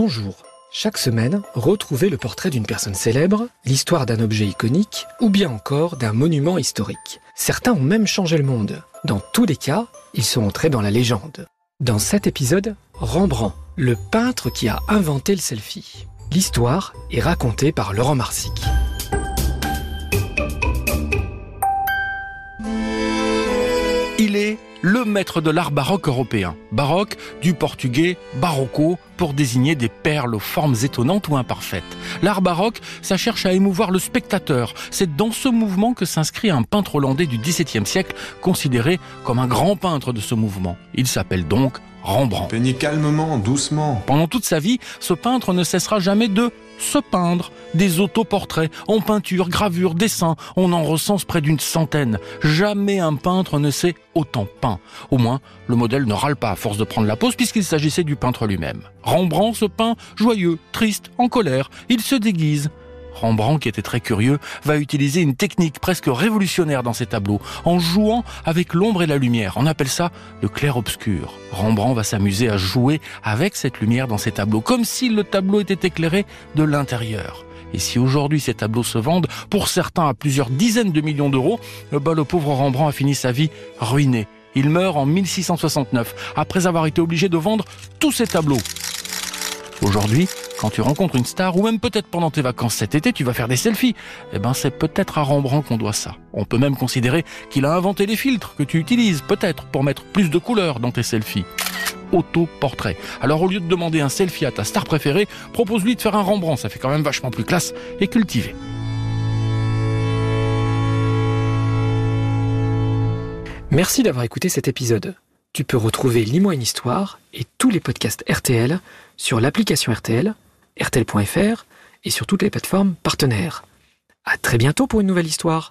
Bonjour. Chaque semaine, retrouvez le portrait d'une personne célèbre, l'histoire d'un objet iconique ou bien encore d'un monument historique. Certains ont même changé le monde. Dans tous les cas, ils sont entrés dans la légende. Dans cet épisode, Rembrandt, le peintre qui a inventé le selfie. L'histoire est racontée par Laurent Marsic. Il est le maître de l'art baroque européen. Baroque du portugais barocco pour désigner des perles aux formes étonnantes ou imparfaites. L'art baroque, ça cherche à émouvoir le spectateur. C'est dans ce mouvement que s'inscrit un peintre hollandais du XVIIe siècle, considéré comme un grand peintre de ce mouvement. Il s'appelle donc Rembrandt. Peignez calmement, doucement. Pendant toute sa vie, ce peintre ne cessera jamais de se peindre. Des autoportraits, en peinture, gravure, dessin, on en recense près d'une centaine. Jamais un peintre ne s'est autant peint. Au moins, le modèle ne râle pas à force de prendre la pose puisqu'il s'agissait du peintre lui-même. Rembrandt se peint joyeux, triste, en colère. Il se déguise. Rembrandt, qui était très curieux, va utiliser une technique presque révolutionnaire dans ses tableaux, en jouant avec l'ombre et la lumière. On appelle ça le clair-obscur. Rembrandt va s'amuser à jouer avec cette lumière dans ses tableaux, comme si le tableau était éclairé de l'intérieur. Et si aujourd'hui ces tableaux se vendent, pour certains à plusieurs dizaines de millions d'euros, bah, le pauvre Rembrandt a fini sa vie ruiné. Il meurt en 1669, après avoir été obligé de vendre tous ses tableaux. Aujourd'hui, quand tu rencontres une star, ou même peut-être pendant tes vacances cet été, tu vas faire des selfies. Eh ben, c'est peut-être à Rembrandt qu'on doit ça. On peut même considérer qu'il a inventé les filtres que tu utilises, peut-être, pour mettre plus de couleurs dans tes selfies. Autoportrait. Alors, au lieu de demander un selfie à ta star préférée, propose-lui de faire un Rembrandt. Ça fait quand même vachement plus classe et cultivé. Merci d'avoir écouté cet épisode. Tu peux retrouver Lis-moi une histoire et tous les podcasts RTL sur l'application RTL, RTL.fr et sur toutes les plateformes partenaires. À très bientôt pour une nouvelle histoire.